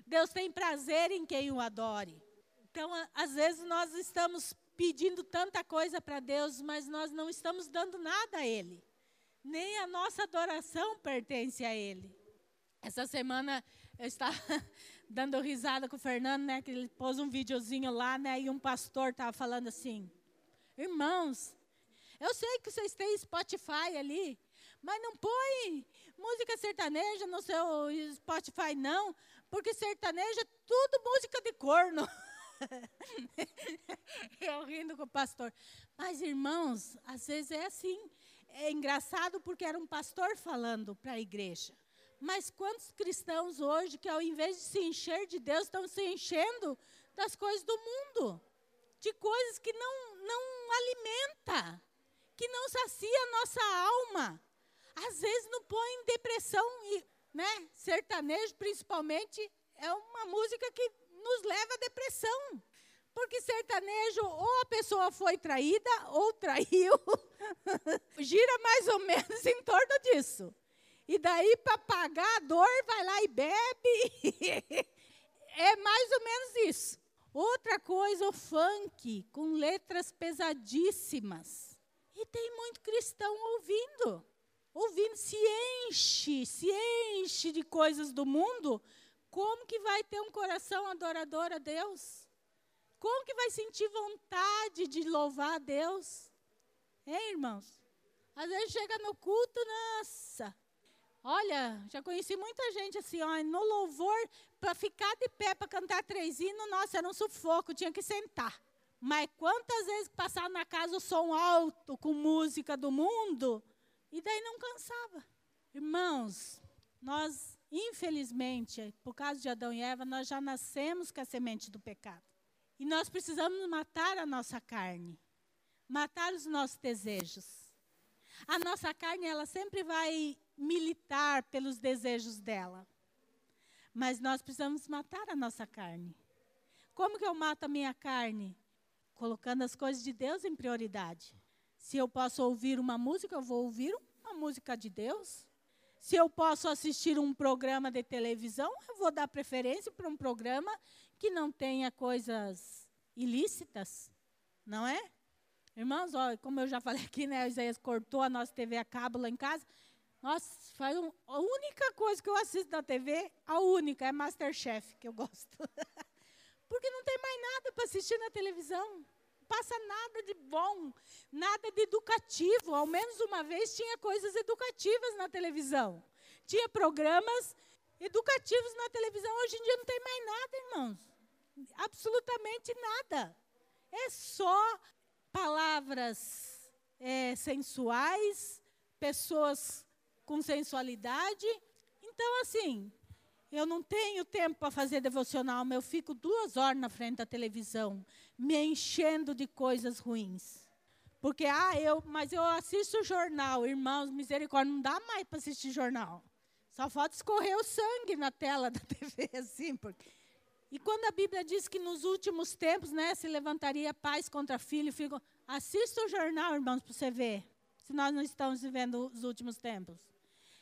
Deus tem prazer em quem o adore. Então, às vezes nós estamos pedindo tanta coisa para Deus, mas nós não estamos dando nada a Ele. Nem a nossa adoração pertence a Ele. Essa semana eu estava <laughs> dando risada com o Fernando, né? Que ele pôs um videozinho lá, né? E um pastor estava falando assim: Irmãos, eu sei que vocês têm Spotify ali, mas não põe música sertaneja no seu Spotify, não, porque sertanejo é tudo música de corno. <laughs> Eu rindo com o pastor. Mas, irmãos, às vezes é assim. É engraçado porque era um pastor falando para a igreja. Mas quantos cristãos hoje que ao invés de se encher de Deus, estão se enchendo das coisas do mundo? De coisas que não, não alimenta, que não sacia a nossa alma. Às vezes não põe em depressão e né? Sertanejo, principalmente, é uma música que nos leva à depressão. Porque sertanejo, ou a pessoa foi traída, ou traiu. <laughs> Gira mais ou menos em torno disso. E daí, para pagar a dor, vai lá e bebe. <laughs> é mais ou menos isso. Outra coisa, o funk, com letras pesadíssimas. E tem muito cristão ouvindo ouvindo, se enche, se enche de coisas do mundo, como que vai ter um coração adorador a Deus? Como que vai sentir vontade de louvar a Deus? Hein, irmãos? Às vezes chega no culto, nossa. Olha, já conheci muita gente assim, ó, no louvor, para ficar de pé para cantar três hinos, nossa, era um sufoco, tinha que sentar. Mas quantas vezes passava na casa o som alto com música do mundo, e daí não cansava. Irmãos, nós, infelizmente, por causa de Adão e Eva, nós já nascemos com a semente do pecado. E nós precisamos matar a nossa carne, matar os nossos desejos. A nossa carne, ela sempre vai militar pelos desejos dela. Mas nós precisamos matar a nossa carne. Como que eu mato a minha carne? Colocando as coisas de Deus em prioridade. Se eu posso ouvir uma música, eu vou ouvir uma música de Deus. Se eu posso assistir um programa de televisão, eu vou dar preferência para um programa que não tenha coisas ilícitas, não é? Irmãos, ó, como eu já falei aqui, né, Isaías cortou a nossa TV a cabo lá em casa. Nossa, faz um, a única coisa que eu assisto na TV, a única, é Masterchef, que eu gosto. <laughs> Porque não tem mais nada para assistir na televisão. Não passa nada de bom, nada de educativo. Ao menos uma vez tinha coisas educativas na televisão. Tinha programas educativos na televisão. Hoje em dia não tem mais nada, irmãos. Absolutamente nada. É só palavras é, sensuais, pessoas com sensualidade. Então, assim, eu não tenho tempo para fazer devocional, mas eu fico duas horas na frente da televisão, me enchendo de coisas ruins. Porque, ah, eu, mas eu assisto jornal, irmãos, misericórdia, não dá mais para assistir jornal. Só falta escorrer o sangue na tela da <laughs> TV, assim. Porque... E quando a Bíblia diz que nos últimos tempos, né, se levantaria paz contra filho, fico, assista o jornal, irmãos, para você ver, se nós não estamos vivendo os últimos tempos.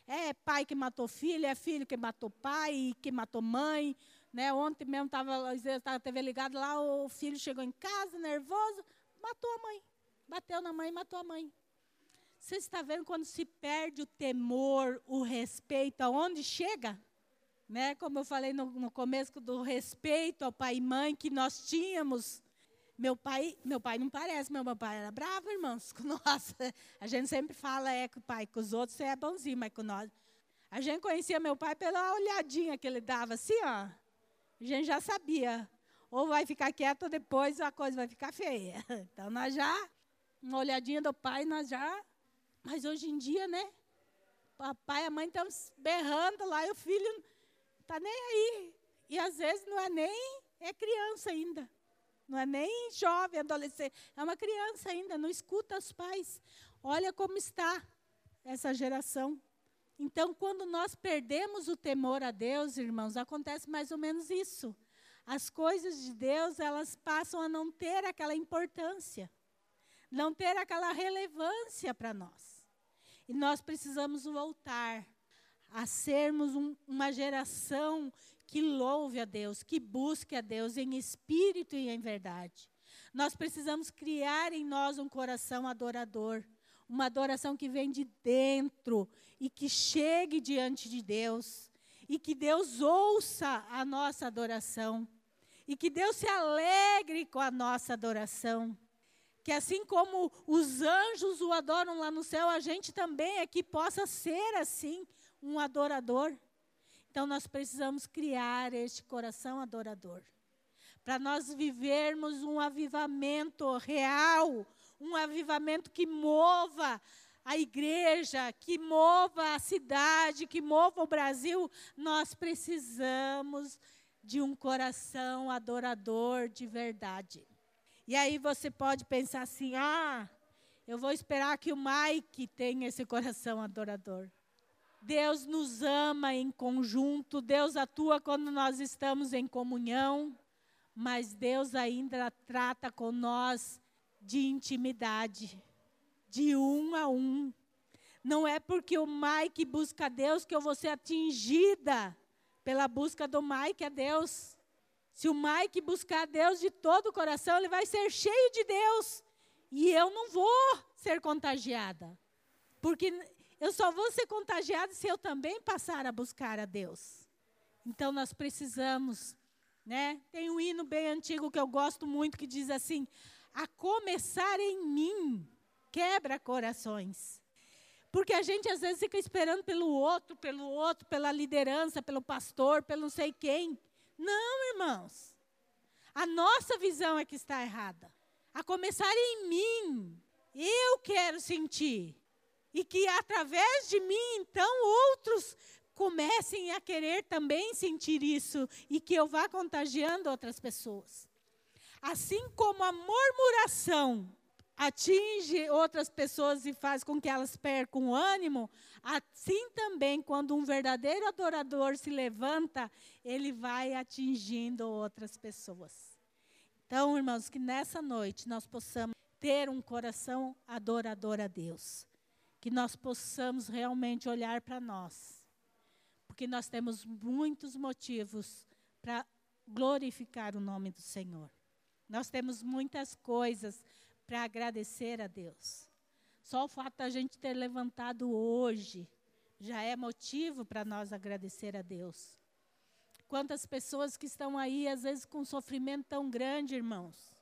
É pai que matou filho, é filho que matou pai, que matou mãe. Né? Ontem mesmo estava a TV ligada lá, o filho chegou em casa nervoso, matou a mãe. Bateu na mãe e matou a mãe. Você está vendo quando se perde o temor, o respeito, aonde chega? Né? Como eu falei no, no começo do respeito ao pai e mãe que nós tínhamos meu pai, meu pai não parece, meu pai era bravo, irmãos, com <laughs> nós. A gente sempre fala é com o pai, com os outros você é bonzinho, mas com nós. A gente conhecia meu pai pela olhadinha que ele dava, assim, ó. A gente já sabia. Ou vai ficar quieto, ou depois a coisa vai ficar feia. <laughs> Então nós já, uma olhadinha do pai, nós já. Mas hoje em dia, né? O pai e a mãe estão berrando lá e o filho está nem aí. E às vezes não é nem, é criança ainda. Não é nem jovem, adolescente, é uma criança ainda, não escuta os pais. Olha como está essa geração. Então, quando nós perdemos o temor a Deus, irmãos, acontece mais ou menos isso. As coisas de Deus, elas passam a não ter aquela importância, não ter aquela relevância para nós. E nós precisamos voltar a sermos um, uma geração que louve a Deus, que busque a Deus em espírito e em verdade. Nós precisamos criar em nós um coração adorador, uma adoração que vem de dentro e que chegue diante de Deus, e que Deus ouça a nossa adoração, e que Deus se alegre com a nossa adoração. Que assim como os anjos o adoram lá no céu, a gente também aqui possa ser assim, um adorador. Então nós precisamos criar este coração adorador. Para nós vivermos um avivamento real, um avivamento que mova a igreja, que mova a cidade, que mova o Brasil, nós precisamos de um coração adorador de verdade. E aí você pode pensar assim: ah, eu vou esperar que o Mike tenha esse coração adorador. Deus nos ama em conjunto, Deus atua quando nós estamos em comunhão, mas Deus ainda trata com nós de intimidade, de um a um. Não é porque o Mike busca Deus que eu vou ser atingida pela busca do Mike a Deus. Se o Mike buscar Deus de todo o coração, ele vai ser cheio de Deus. E eu não vou ser contagiada. Porque eu só vou ser contagiado se eu também passar a buscar a Deus. Então nós precisamos, né? Tem um hino bem antigo que eu gosto muito que diz assim: a começar em mim quebra corações. Porque a gente às vezes fica esperando pelo outro, pelo outro, pela liderança, pelo pastor, pelo não sei quem. Não, irmãos. A nossa visão é que está errada. A começar em mim. Eu quero sentir e que através de mim, então, outros comecem a querer também sentir isso e que eu vá contagiando outras pessoas. Assim como a murmuração atinge outras pessoas e faz com que elas percam o ânimo, assim também, quando um verdadeiro adorador se levanta, ele vai atingindo outras pessoas. Então, irmãos, que nessa noite nós possamos ter um coração adorador a Deus que nós possamos realmente olhar para nós, porque nós temos muitos motivos para glorificar o nome do Senhor. Nós temos muitas coisas para agradecer a Deus. Só o fato da gente ter levantado hoje já é motivo para nós agradecer a Deus. Quantas pessoas que estão aí, às vezes, com um sofrimento tão grande, irmãos.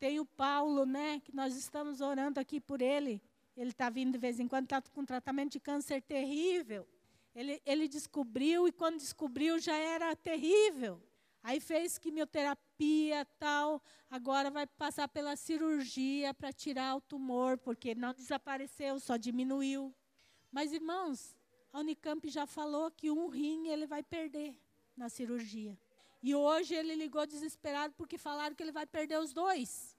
Tem o Paulo, né, que nós estamos orando aqui por ele. Ele está vindo de vez em quando, está com um tratamento de câncer terrível. Ele, ele descobriu, e quando descobriu já era terrível. Aí fez quimioterapia tal, agora vai passar pela cirurgia para tirar o tumor, porque não desapareceu, só diminuiu. Mas, irmãos, a Unicamp já falou que um rim ele vai perder na cirurgia. E hoje ele ligou desesperado porque falaram que ele vai perder os dois.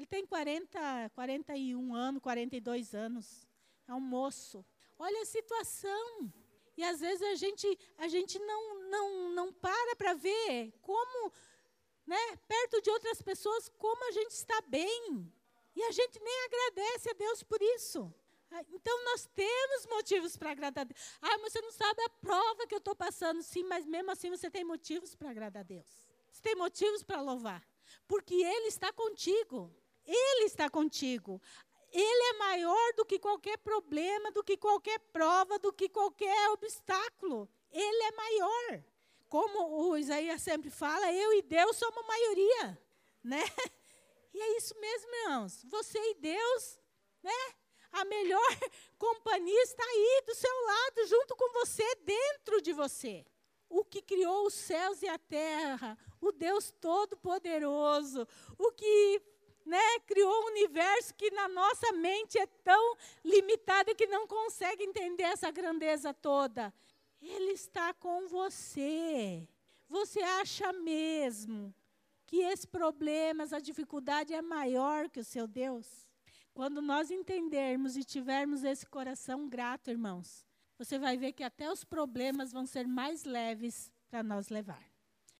Ele tem 40, 41 anos, 42 anos. É um moço. Olha a situação. E às vezes a gente, a gente não, não, não para para ver como, né, perto de outras pessoas, como a gente está bem. E a gente nem agradece a Deus por isso. Ah, então nós temos motivos para agradar a Deus. Ah, mas você não sabe a prova que eu estou passando. Sim, mas mesmo assim você tem motivos para agradar a Deus. Você tem motivos para louvar. Porque Ele está contigo. Ele está contigo. Ele é maior do que qualquer problema, do que qualquer prova, do que qualquer obstáculo. Ele é maior. Como o Isaías sempre fala, eu e Deus somos maioria, né? E é isso mesmo, irmãos. Você e Deus, né? A melhor <laughs> companhia está aí do seu lado, junto com você, dentro de você. O que criou os céus e a terra, o Deus Todo-Poderoso, o que né, criou um universo que na nossa mente é tão limitado que não consegue entender essa grandeza toda. Ele está com você. Você acha mesmo que esse problema, essa dificuldade é maior que o seu Deus? Quando nós entendermos e tivermos esse coração grato, irmãos, você vai ver que até os problemas vão ser mais leves para nós levar.